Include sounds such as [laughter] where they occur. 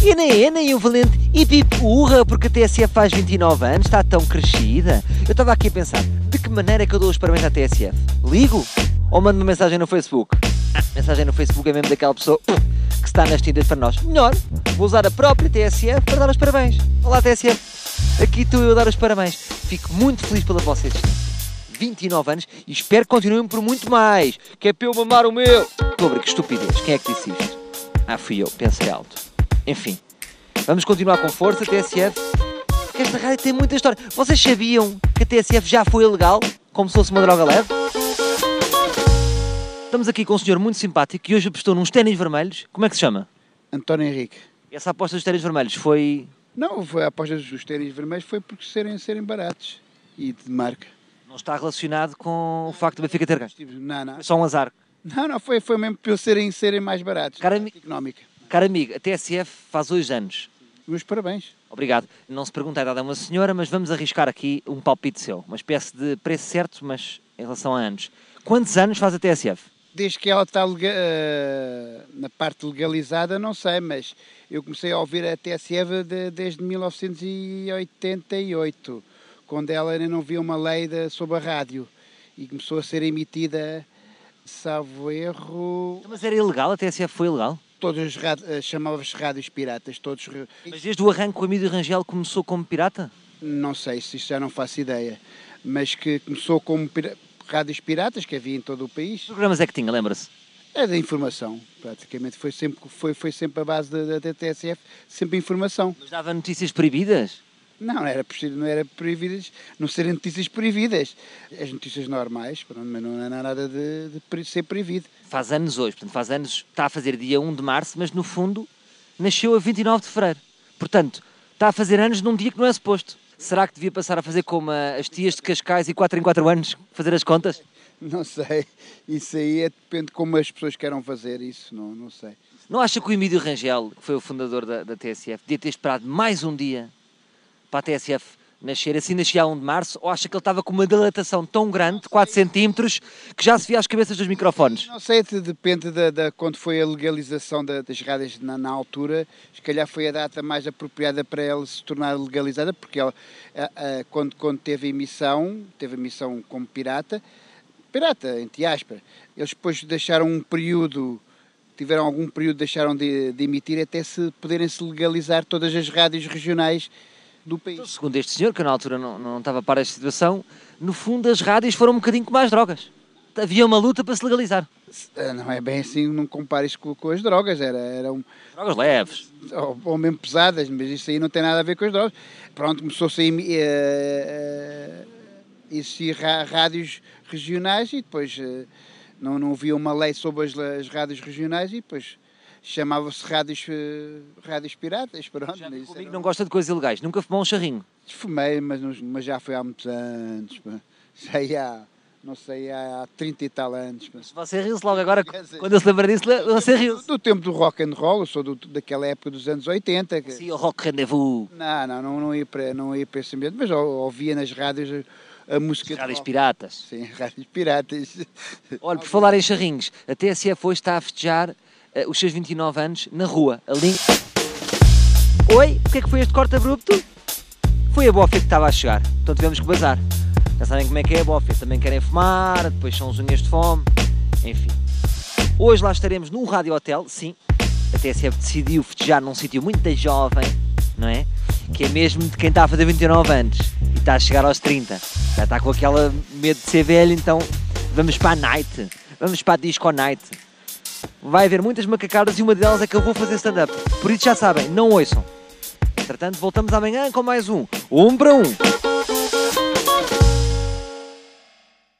E nem é, nem o valente e pipurra porque a TSF faz 29 anos, está tão crescida. Eu estava aqui a pensar, de que maneira é que eu dou os parabéns à TSF? Ligo? Ou mando uma mensagem no Facebook? Ah, [laughs] mensagem no Facebook é mesmo daquela pessoa uh, que está nas tintas para nós. Melhor, vou usar a própria TSF para dar os parabéns. Olá TSF, aqui estou eu a dar os parabéns. Fico muito feliz pela vossa existência. 29 anos e espero que continuem por muito mais. Que é para eu mamar o meu. Pobre, que estupidez. Quem é que disse isto? Ah, fui eu. Pensei alto. Enfim, vamos continuar com força, TSF. Porque esta rádio tem muita história. Vocês sabiam que a TSF já foi ilegal? Como se fosse uma droga leve? Estamos aqui com um senhor muito simpático que hoje apostou nos ténis vermelhos. Como é que se chama? António Henrique. Essa aposta dos ténis vermelhos foi. Não, foi a aposta dos ténis vermelhos foi por serem, serem baratos e de marca. Não está relacionado com o facto do Benfica ter ganho. Não, não. Foi só um azar. Não, não, foi, foi mesmo por serem, serem mais baratos. Cara, económica. Caro amigo, a TSF faz hoje anos. Meus parabéns. Obrigado. Não se pergunta a idade a uma senhora, mas vamos arriscar aqui um palpite seu. Uma espécie de preço certo, mas em relação a anos. Quantos anos faz a TSF? Desde que ela está lega- eh, na parte legalizada, não sei, mas eu comecei a ouvir a TSF de- desde 1988, quando ela ainda não via uma lei de- sobre a rádio e começou a ser emitida, salvo erro, Mas era ilegal? A TSF foi ilegal? Todos eh, chamava-se rádios piratas, todos Mas desde o arranque o Emílio Rangel começou como pirata? não sei se isto já não faço ideia, mas que começou como pira- rádios piratas que havia em todo o país. Que programas é que tinha, lembra-se? É da informação, praticamente foi sempre, foi, foi sempre a base da, da, da TSF, sempre informação. Mas dava notícias proibidas? Não, não era possível, não era proibidas, não serem notícias proibidas. As notícias normais, mas não há nada de, de ser proibido. Faz anos hoje, portanto faz anos, está a fazer dia 1 de março, mas no fundo nasceu a 29 de fevereiro. Portanto, está a fazer anos num dia que não é suposto. Será que devia passar a fazer como as tias de Cascais e 4 em 4 anos, fazer as contas? Não sei, isso aí é, depende de como as pessoas queiram fazer isso, não, não sei. Não acha que o Emílio Rangel, que foi o fundador da, da TSF, devia ter esperado mais um dia para a TSF nascer, assim nascia a 1 de março, ou acha que ele estava com uma dilatação tão grande, de 4 centímetros, que já se via as cabeças dos microfones? Não sei, de- depende da, quando foi a legalização da- das rádios na, na altura, se calhar foi a data mais apropriada para ela se tornar legalizada, porque ela, a- a- quando, quando teve emissão, teve emissão como pirata, pirata, entre aspas, eles depois deixaram um período, tiveram algum período, deixaram de, de emitir até se poderem se legalizar todas as rádios regionais do país. Segundo este senhor, que na altura não, não estava para esta situação, no fundo as rádios foram um bocadinho como as drogas. Havia uma luta para se legalizar. Ah, Não é bem assim, não compares com, com as drogas, era, era um, Drogas leves. ou, ou mesmo pesadas, mas isso aí não tem nada a ver com as drogas. Pronto, começou-se a eh, eh, existir rádios regionais e depois eh, não, não havia uma lei sobre as, as rádios regionais e depois chamava-se rádios, rádios piratas. Pronto, Já mas comigo era- não gosta de coisas ilegais. Nunca fumou um charrinho. Fumei, mas, não- mas já foi há muitos anos. ia, há, não sei, há 30 e tal anos. pá. Você riu-se logo agora, dizer- quando eu se lembra disso, você riu-se. Do tempo do rock and roll, eu sou do- daquela época dos anos 80. que- Sim, o rock rendezvous. Não, não, não, não ia para, não ia para esse ambiente, mas ouvia nas rádios a, música de Rádios piratas. Sim, [laughs] rádios piratas. Olha, por falar em charrinhos, a TSF hoje está a festejar eh, os seus 29 anos na rua. Ali... Oi, o que é que foi este corte abrupto? Foi a Bófia que estava a chegar, então tivemos que bazar. Já sabem como é que é a Bófia, também querem fumar, depois são os unhas de fome, enfim. Hoje lá estaremos num rádio hotel, sim. A TSF decidiu festejar num sítio muito jovem, não é? Que é mesmo de quem está a fazer 29 anos e está a chegar aos 30. Já está com aquela medo de ser velho, então vamos para a night, vamos para a disco night. Vai haver muitas macacadas e uma delas é que eu vou fazer stand-up. Por isso já sabem, não ouçam. Entretanto, voltamos amanhã com mais um. Um para um.